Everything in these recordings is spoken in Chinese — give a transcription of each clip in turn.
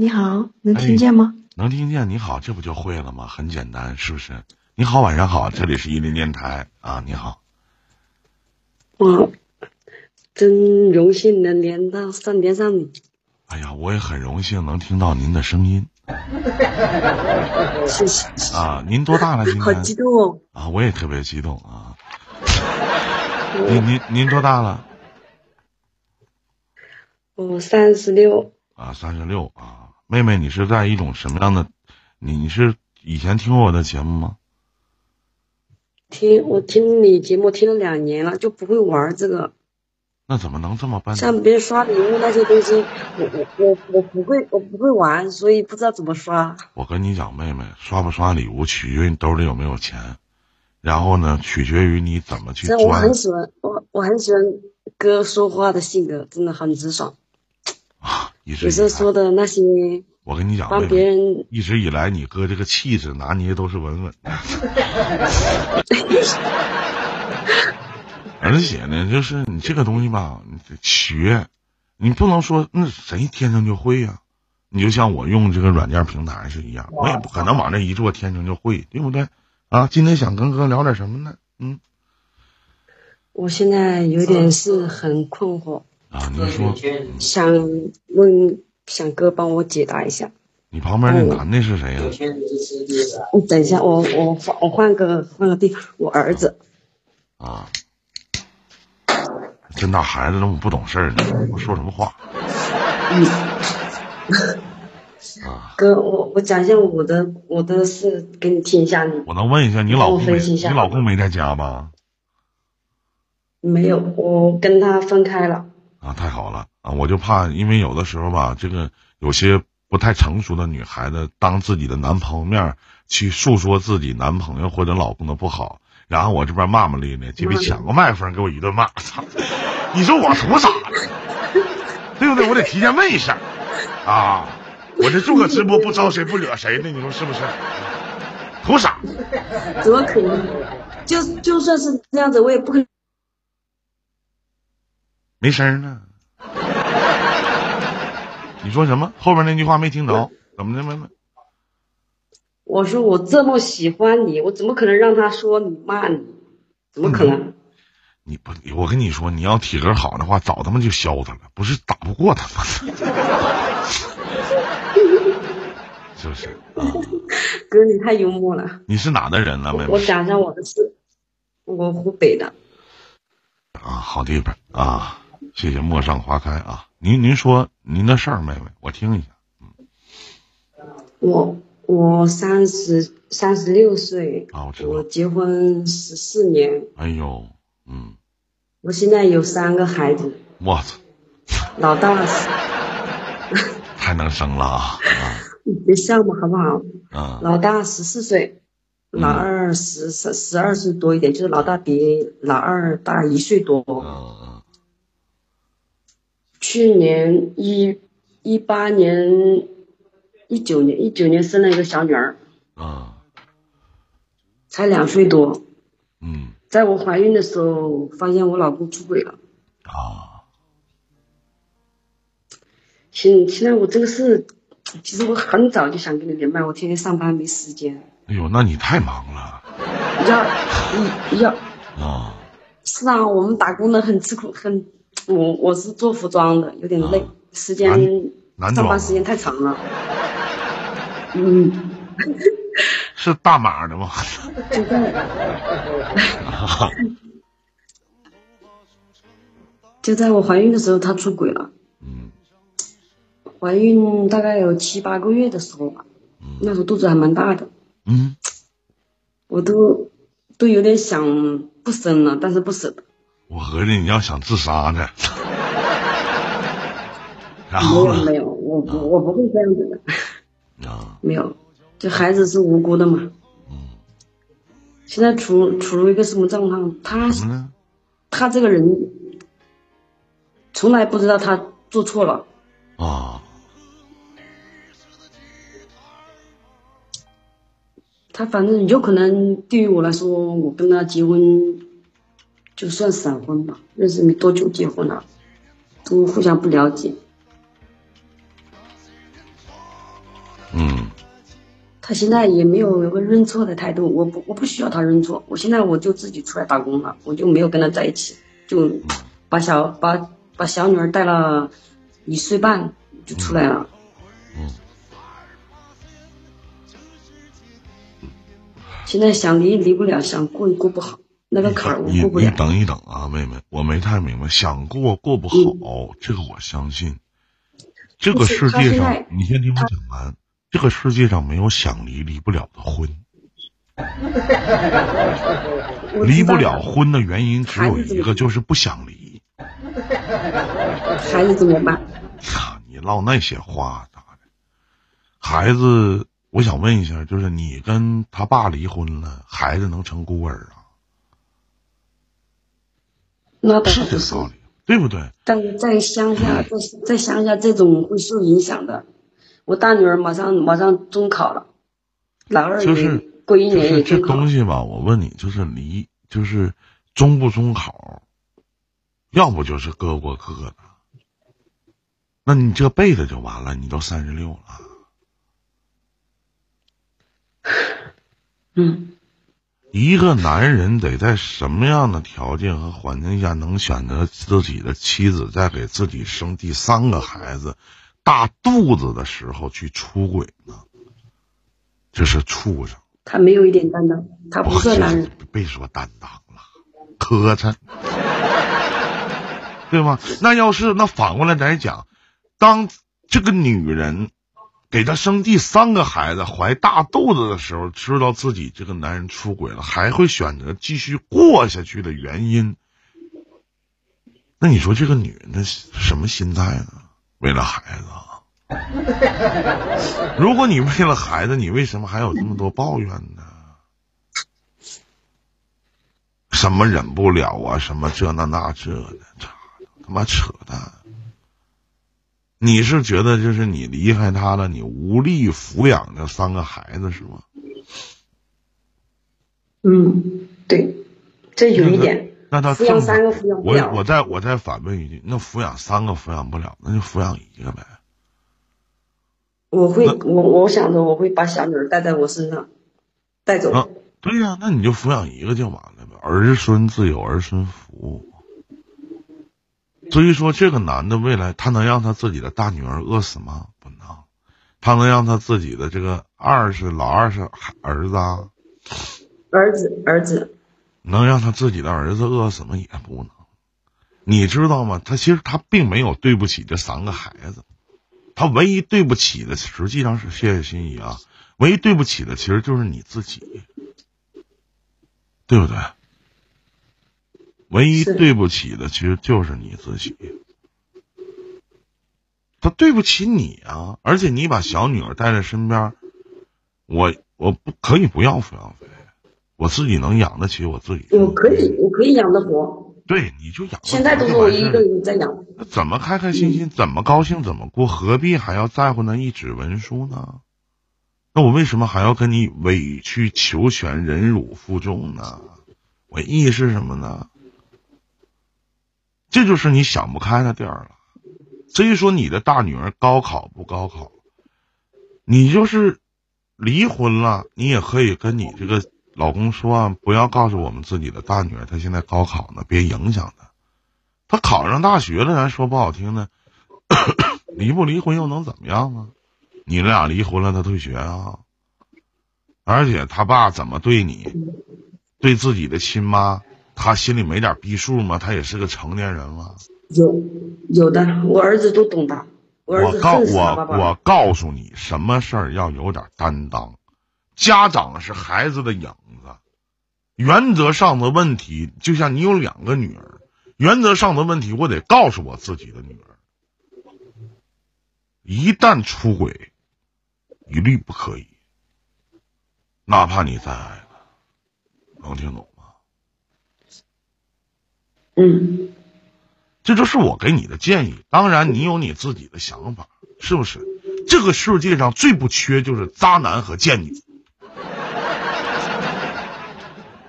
你好，能听见吗？能听见。你好，这不就会了吗？很简单，是不是？你好，晚上好，这里是伊林电台啊，你好。我真荣幸能连到上连上你。哎呀，我也很荣幸能听到您的声音。谢谢。啊，您多大了？今天？好激动哦。啊，我也特别激动啊。您您您多大了？我三十六。啊，三十六啊，妹妹，你是在一种什么样的？你你是以前听过我的节目吗？听我听你节目听了两年了，就不会玩这个。那怎么能这么笨？像别人刷礼物那些东西，我我我我不会，我不会玩，所以不知道怎么刷。我跟你讲，妹妹，刷不刷礼物取决于你兜里有没有钱，然后呢，取决于你怎么去。我很喜欢我我很喜欢哥说话的性格，真的很直爽。啊，有时候说的那些，我跟你讲，帮别人一直以来，你哥这个气质拿捏都是稳稳的。而且呢，就是你这个东西吧，你得学，你不能说那谁天生就会呀？你就像我用这个软件平台是一样，我也不可能往那一坐天生就会，对不对？啊，今天想跟哥聊点什么呢？嗯，我现在有点是很困惑。啊，您说，想问，想哥帮我解答一下。你旁边那男的是谁呀？你等一下，我我换我换个换个地方，我儿子。啊，真大孩子怎么不懂事儿呢？我说什么话？嗯。啊。哥，我我讲一下我的我的事给你听一下，你。我能问一下，你老公没？你老公没在家吧？没有，我跟他分开了。啊，太好了啊！我就怕，因为有的时候吧，这个有些不太成熟的女孩子，当自己的男朋友面去诉说自己男朋友或者老公的不好，然后我这边骂骂咧咧，结果抢个麦克风给我一顿骂，操！你说我图啥呢？对不对？我得提前问一声啊！我这做个直播不招谁不惹谁呢？你说是不是？图啥？怎么可能？就就算是这样子，我也不可能。没声呢，你说什么？后边那句话没听着，怎么的，妹妹？我说我这么喜欢你，我怎么可能让他说你骂你？怎么可能？你不，我跟你说，你要体格好的话，早他妈就削他了，不是打不过他吗？是不是？哥，你太幽默了。你是哪的人呢，妹妹？我讲一下我的事，我湖北的。啊，好地方啊。谢谢陌上花开啊！您您说您的事儿，妹妹，我听一下。嗯，我我三十三十六岁啊，我知道。我结婚十四年。哎呦，嗯。我现在有三个孩子。我操！老大是。太能生了啊！你别笑嘛，好不好？嗯。老大十四岁，老二十十十二岁多一点，就是老大比老二大一岁多。嗯。去年一一八年一九年一九年生了一个小女儿，啊，才两岁多，嗯，在我怀孕的时候发现我老公出轨了，啊，现现在我这个事，其实我很早就想跟你连麦，我天天上班没时间。哎呦，那你太忙了。要要啊，是啊，我们打工的很吃苦，很。我我是做服装的，有点累，时间上班时间太长了。嗯，是大码的吗？就在，就在我怀孕的时候，他出轨了。嗯，怀孕大概有七八个月的时候吧，那时候肚子还蛮大的。嗯，我都都有点想不生了，但是不舍得。我合计你要想自杀呢，没有没有，我不我不会这样子的，啊，没有，这孩子是无辜的嘛，嗯，现在处处于一个什么状况？他？他这个人从来不知道他做错了啊，他反正有可能对于我来说，我跟他结婚。就算闪婚吧，认识没多久结婚了，都互相不了解。嗯。他现在也没有一个认错的态度，我不我不需要他认错，我现在我就自己出来打工了，我就没有跟他在一起，就把小把把小女儿带了一岁半就出来了。嗯。现在想离离不了，想过也过不好，那个坎儿我过不了。你等一等啊，妹妹，我没太明白，想过过不好，这个我相信。这个世界上，你先听我讲完。这个世界上没有想离离不了的婚，离不了婚的原因只有一个，就是不想离。孩子怎么办？呀，你唠那些话咋的？孩子，我想问一下，就是你跟他爸离婚了，孩子能成孤儿啊？那不是道理，对不对？但是在乡下，在在乡下，这种会受影响的。我大女儿马上马上中考了，老二就是过一年也这东西吧，我问你，就是离就是中不中考，要不就是各过各的，那你这辈子就完了。你都三十六了，嗯，一个男人得在什么样的条件和环境下能选择自己的妻子，在给自己生第三个孩子？大肚子的时候去出轨呢，这是畜生。他没有一点担当，他不是男人。别说担当了，磕碜，对吗？那要是那反过来来讲，当这个女人给他生第三个孩子，怀大肚子的时候，知道自己这个男人出轨了，还会选择继续过下去的原因，那你说这个女人的什么心态呢？为了孩子，如果你为了孩子，你为什么还有这么多抱怨呢？什么忍不了啊？什么这那那这的，操他妈扯淡！你是觉得就是你离开他了，你无力抚养这三个孩子是吗？嗯，对，这有一点。那他抚养三个抚养不了，我我再我再反问一句，那抚养三个抚养不了，那就抚养一个呗。我会我我想着我会把小女儿带在我身上，带走。啊，对呀，那你就抚养一个就完了呗，儿孙自有儿孙福。所以说，这个男的未来他能让他自己的大女儿饿死吗？不能。他能让他自己的这个二是老二是儿子啊？儿子儿子。能让他自己的儿子饿死吗？也不能。你知道吗？他其实他并没有对不起这三个孩子，他唯一对不起的实际上是谢谢心怡啊，唯一对不起的其实就是你自己，对不对？唯一对不起的其实就是你自己。他对不起你啊！而且你把小女儿带在身边，我我不可以不要抚养费。我自己能养得起我自己，我可以，我可以养得活。对，你就养。现在都是我一个人在养。那怎么开开心心，怎么高兴怎么过，何必还要在乎那一纸文书呢？那我为什么还要跟你委曲求全、忍辱负重呢？我意义是什么呢？这就是你想不开的地儿了。至于说你的大女儿高考不高考，你就是离婚了，你也可以跟你这个。老公说：“不要告诉我们自己的大女儿，她现在高考呢，别影响她。她考上大学了，咱说不好听的，离不离婚又能怎么样啊？你俩离婚了，她退学啊？而且他爸怎么对你，对自己的亲妈，他心里没点逼数吗？他也是个成年人了。有有的，我儿子都懂的。我告我我告诉你，什么事儿要有点担当。家长是孩子的影子。”原则上的问题，就像你有两个女儿，原则上的问题，我得告诉我自己的女儿，一旦出轨，一律不可以，哪怕你再爱他，能听懂吗？嗯，这就是我给你的建议。当然，你有你自己的想法，是不是？这个世界上最不缺就是渣男和贱女。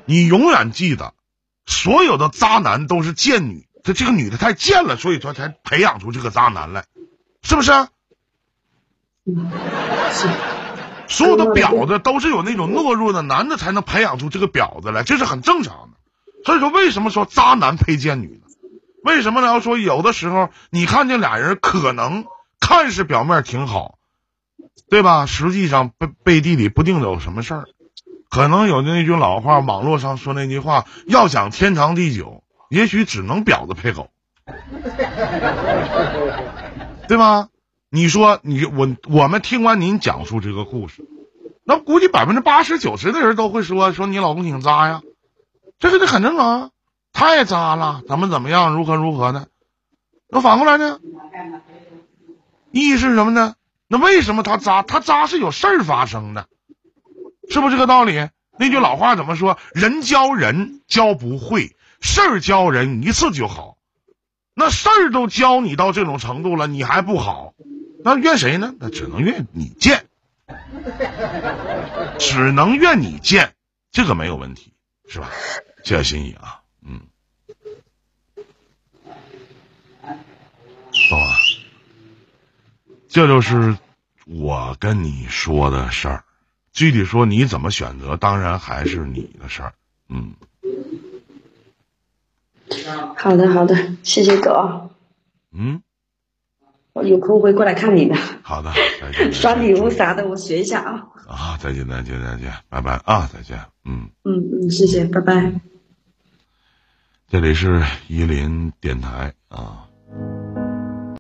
你永远记得，所有的渣男都是贱女，这这个女的太贱了，所以说才培养出这个渣男来，是不是？嗯，是。所有的婊子都是有那种懦弱的男的才能培养出这个婊子来，这是很正常的。所以说，为什么说渣男配贱女呢？为什么呢？要说有的时候你看见俩人可能看似表面挺好，对吧？实际上背背地里不定有什么事儿。可能有那句老话，网络上说那句话，要想天长地久，也许只能婊子配狗，对吧？你说你我我们听完您讲述这个故事，那估计百分之八十九十的人都会说说你老公挺渣呀，这个这很正常，太渣了，怎么怎么样，如何如何的。那反过来呢？意义是什么呢？那为什么他渣？他渣是有事儿发生的，是不是这个道理？那句老话怎么说？人教人教不会，事儿教人一次就好。那事儿都教你到这种程度了，你还不好？那怨谁呢？那只能怨你贱，只能怨你贱，这个没有问题，是吧？谢谢心意啊，嗯，懂啊？这就是我跟你说的事儿，具体说你怎么选择，当然还是你的事儿，嗯。好的，好的，谢谢哥。嗯。我有空会过来看你的。好的，再见。刷礼物啥的，我学一下啊。啊，再见，再见，再见，拜拜啊，再见，嗯。嗯嗯，谢谢，拜拜。这里是伊林电台啊。